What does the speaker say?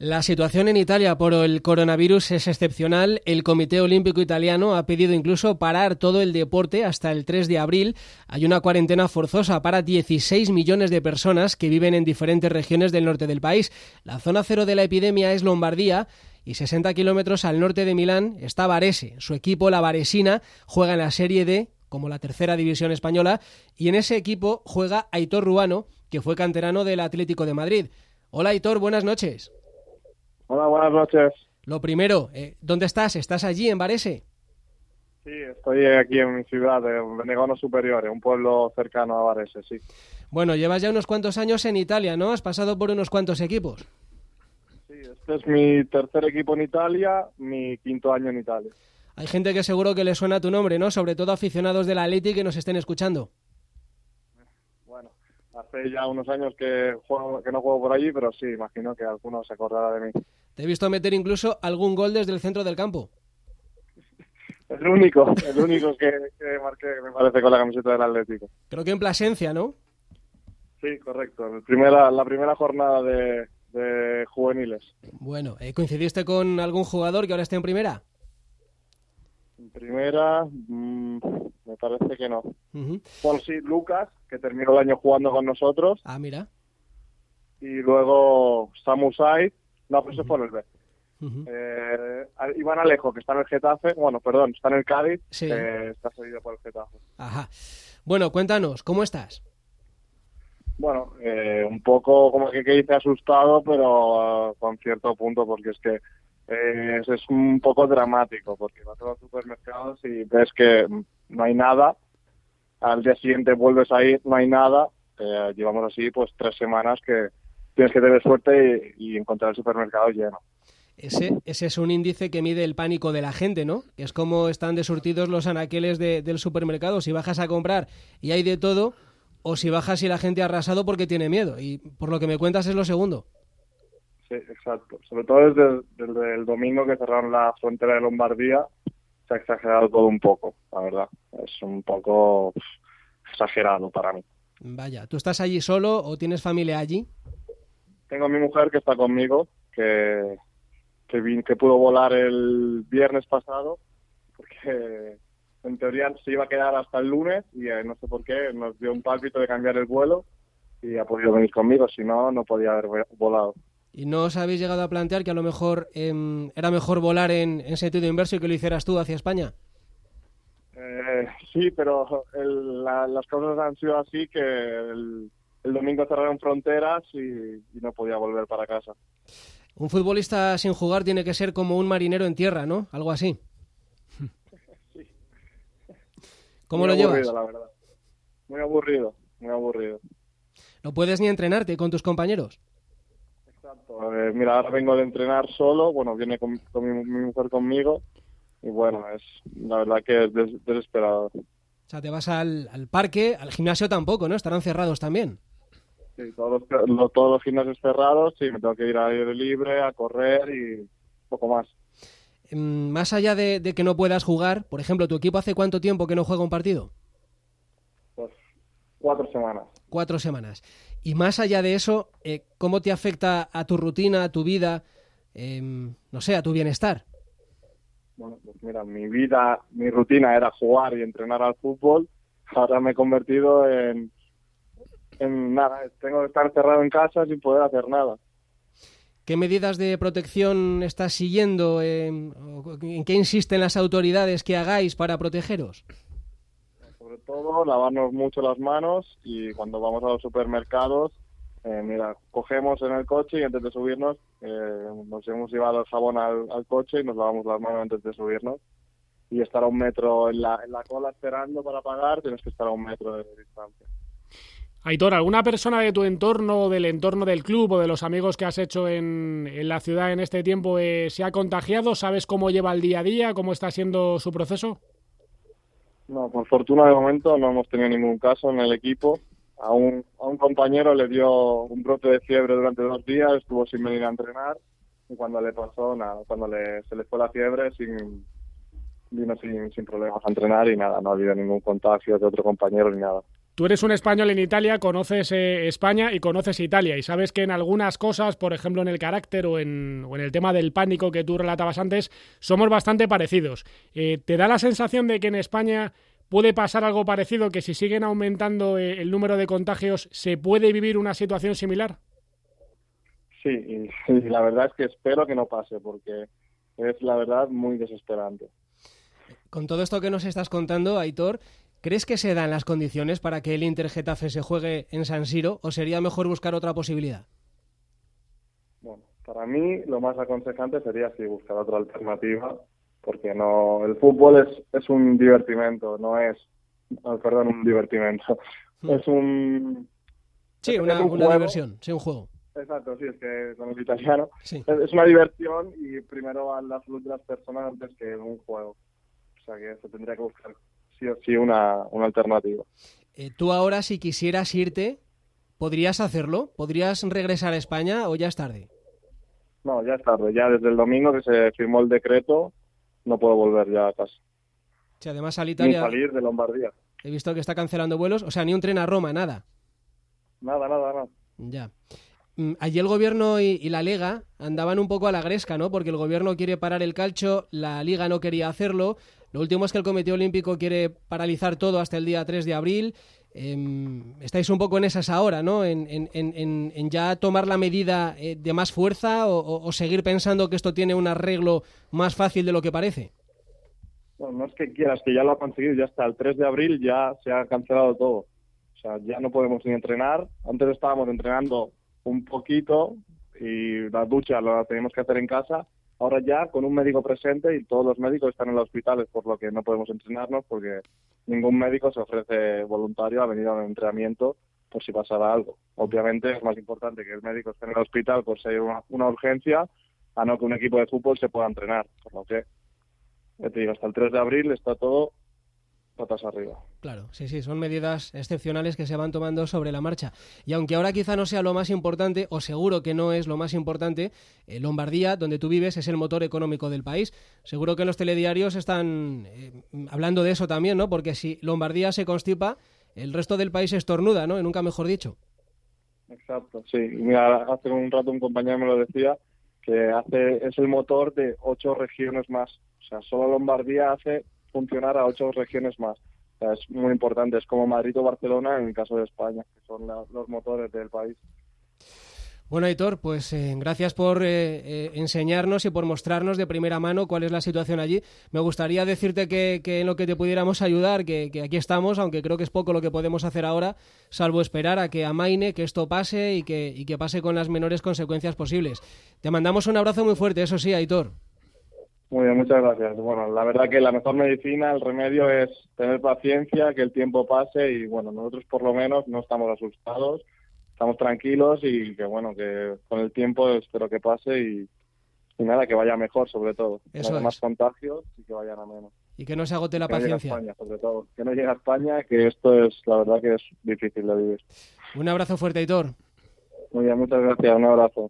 La situación en Italia por el coronavirus es excepcional. El Comité Olímpico Italiano ha pedido incluso parar todo el deporte hasta el 3 de abril. Hay una cuarentena forzosa para 16 millones de personas que viven en diferentes regiones del norte del país. La zona cero de la epidemia es Lombardía y 60 kilómetros al norte de Milán está Varese. Su equipo, la Varesina, juega en la Serie D como la tercera división española y en ese equipo juega Aitor Ruano, que fue canterano del Atlético de Madrid. Hola Aitor, buenas noches. Hola, buenas noches. Lo primero, eh, ¿dónde estás? ¿Estás allí en Varese? Sí, estoy aquí en mi ciudad, en Venegano Superiore, un pueblo cercano a Varese, sí. Bueno, llevas ya unos cuantos años en Italia, ¿no? Has pasado por unos cuantos equipos. Sí, este es mi tercer equipo en Italia, mi quinto año en Italia. Hay gente que seguro que le suena tu nombre, ¿no? Sobre todo aficionados de la Atleti que nos estén escuchando. Bueno, hace ya unos años que, juego, que no juego por allí, pero sí, imagino que alguno se acordará de mí. Te he visto meter incluso algún gol desde el centro del campo. El único, el único que, que marqué, me parece, con la camiseta del Atlético. Creo que en Plasencia, ¿no? Sí, correcto. Primera, la primera jornada de, de juveniles. Bueno, ¿eh, ¿coincidiste con algún jugador que ahora esté en primera? En primera, mm, me parece que no. Ujú. Bueno, sí, Lucas, que terminó el año jugando con nosotros. Ah, mira. Y luego Samu Said. No, pues ese fue el B. Eh, Iván Alejo, que está en el Getafe. Bueno, perdón, está en el Cádiz. Sí. que está seguido por el Getafe. Ajá. Bueno, cuéntanos, ¿cómo estás? Bueno, eh, un poco como que, que dice asustado, pero eh, con cierto punto, porque es que eh, es, es un poco dramático, porque vas a los supermercados y ves que no hay nada, al día siguiente vuelves a ir, no hay nada, eh, llevamos así pues tres semanas que tienes que tener suerte y, y encontrar el supermercado lleno. Ese, ese es un índice que mide el pánico de la gente, ¿no? Que es como están desurtidos los anaqueles de- del supermercado. Si bajas a comprar y hay de todo, o si bajas y la gente ha arrasado porque tiene miedo. Y por lo que me cuentas es lo segundo. Sí, exacto. Sobre todo desde, desde el domingo que cerraron la frontera de Lombardía, se ha exagerado todo un poco, la verdad. Es un poco exagerado para mí. Vaya, ¿tú estás allí solo o tienes familia allí? Tengo a mi mujer que está conmigo, que, que, pudo volar el viernes pasado, porque en teoría se iba a quedar hasta el lunes y eh, no sé por qué nos dio un pálpito de cambiar el vuelo y ha podido venir conmigo, si no, no podía haber vo- volado. ¿Y no os habéis llegado a plantear que a lo mejor em, era mejor volar en, en sentido inverso y que lo hicieras tú hacia España? Eh, sí, pero el- la- las cosas han sido así que el, el domingo cerraron fronteras y, y no podía volver para casa. Un futbolista sin jugar tiene que ser como un marinero en tierra, ¿no? Algo así. ¿Cómo Muy lo llevas? aburrido, la verdad. Muy aburrido, muy aburrido. No puedes ni entrenarte con tus compañeros. Exacto. Eh, mira, ahora vengo de entrenar solo, bueno, viene con, con mi, mi mujer conmigo y bueno, es la verdad que es des- desesperado. O sea, te vas al, al parque, al gimnasio tampoco, ¿no? Estarán cerrados también. Sí, todos los, lo- todos los gimnasios cerrados, sí, me tengo que ir al aire libre, a correr y poco más. Mm, Más allá de, de que no puedas jugar, por ejemplo, ¿tu equipo hace cuánto tiempo que no juega un partido? Pues cuatro semanas. Cuatro semanas. Y más allá de eso, eh, ¿cómo te afecta a tu rutina, a tu vida, em, no sé, a tu bienestar? Bueno, pues mira, mi vida, mi rutina era jugar y entrenar al fútbol. Ahora me he convertido en nada, tengo que estar cerrado en casa sin poder hacer nada. ¿Qué medidas de protección estás siguiendo? o ¿En qué insisten las autoridades que hagáis para protegeros? Sobre todo, lavarnos mucho las manos y cuando vamos a los supermercados, eh, mira, cogemos en el coche y antes de subirnos eh, nos hemos llevado el jabón al, al coche y nos lavamos las manos antes de subirnos. Y estar a un metro en la, en la cola esperando para pagar, tienes que estar a un metro de distancia. Aitor, ¿alguna persona de tu entorno, del entorno del club o de los amigos que has hecho en, la ciudad en este tiempo eh, se ha contagiado? ¿Sabes cómo lleva el día a día? ¿Cómo está siendo su proceso? No, por fortuna de momento no hemos tenido ningún caso en el equipo. A un, a un compañero le dio un brote de fiebre durante dos días, estuvo sin venir a entrenar y cuando le pasó, nada, cuando le, se le fue la fiebre, sin, vino sin problemas a entrenar y nada, no ha habido ningún contagio de otro compañero ni nada. Tú eres un español en Italia, conoces eh, España y conoces Italia y sabes que en algunas cosas, por ejemplo en el carácter o en, el tema del pánico que tú relatabas antes, somos bastante parecidos. Eh, ¿Te da la sensación de que en España puede pasar algo parecido, que si siguen aumentando eh, el número de contagios, se puede vivir una situación similar? Sí, y, la verdad es que espero que no pase, porque es la verdad muy desesperante. Con todo esto que nos estás contando, Aitor, ¿Crees que se dan las condiciones para que el Inter Getafe se juegue en San Siro o sería mejor buscar otra posibilidad? Bueno, para mí lo más aconsejante sería sí buscar otra alternativa, porque no el fútbol es, es un divertimento, no es, perdón, un divertimento, hmm. es un sí, una, diversión, sí, un juego. Exacto, sí, es que con el italiano es, una diversión y primero van la salud de las personas antes que un juego. O sea que se tendría que buscar sí o sí una, una alternativa. Eh, tú ahora, si quisieras irte, ¿podrías hacerlo? ¿Podrías regresar a España o ya es tarde? No, ya es tarde. Ya desde el domingo que se firmó el decreto, no puedo volver ya a casa. Sí, además al Italia... Ni salir de Lombardía. He visto que está cancelando vuelos, o sea, ni un tren a Roma, nada. Nada, nada, nada. Ya. Mm, allí el gobierno y, y, la Liga andaban un poco a la gresca, ¿no? Porque el gobierno quiere parar el calcho, la Liga no quería hacerlo, lo último es que el Comité Olímpico quiere paralizar todo hasta el día 3 de abril. Em, estáis un poco en esas ahora, ¿no? En, ya tomar la medida eh, de más fuerza o, seguir pensando que esto tiene un arreglo más fácil de lo que parece. No es que quieras, que ya lo ha conseguido, ya hasta el 3 de abril ya se ha cancelado todo. O sea, ya no podemos ni entrenar. Antes estábamos entrenando un poquito y la ducha la teníamos que hacer en casa ahora ya con un médico presente y todos los médicos están en los hospitales, por lo que no podemos entrenarnos porque ningún médico se ofrece voluntario a venir a un entrenamiento por si pasara algo. Obviamente es más importante que el médico esté en el hospital por si hay una, una urgencia a no que un equipo de fútbol se pueda entrenar. Por lo que, te digo, hasta el 3 de abril está todo patas arriba. Claro, sí, sí, son medidas excepcionales que se van tomando sobre la marcha. Y aunque ahora quizá no sea lo más importante, o seguro que no es lo más importante, eh, Lombardía, donde tú vives, es el motor económico del país. Seguro que los telediarios están eh, hablando de eso también, ¿no? Porque si Lombardía se constipa, el resto del país estornuda, ¿no? Y nunca mejor dicho. Exacto, sí. Mira, hace un rato un compañero me lo decía, que hace es el motor de ocho regiones más. O sea, solo Lombardía hace funcionar a ocho regiones más. es muy importante, es como Madrid o Barcelona en el caso de España, que son los motores del país. Bueno, Aitor, pues eh, gracias por eh, eh, enseñarnos y por mostrarnos de primera mano cuál es la situación allí. Me gustaría decirte que, en lo que te pudiéramos ayudar, que, aquí estamos, aunque creo que es poco lo que podemos hacer ahora, salvo esperar a que amaine, que esto pase y que, y que pase con las menores consecuencias posibles. Te mandamos un abrazo muy fuerte, eso sí, Aitor. Muy bien, muchas gracias. Bueno, la verdad que la mejor medicina, el remedio es tener paciencia, que el tiempo pase y bueno, nosotros por lo menos no estamos asustados, estamos tranquilos y que bueno, que con el tiempo espero que pase y, nada, que vaya mejor sobre todo. Eso que más contagios y que vayan a menos. Y que no se agote la paciencia. No España, sobre todo. Que no llegue a España, que esto es, la verdad que es difícil de vivir. Un abrazo fuerte, Hitor. Muy bien, muchas gracias. Un abrazo.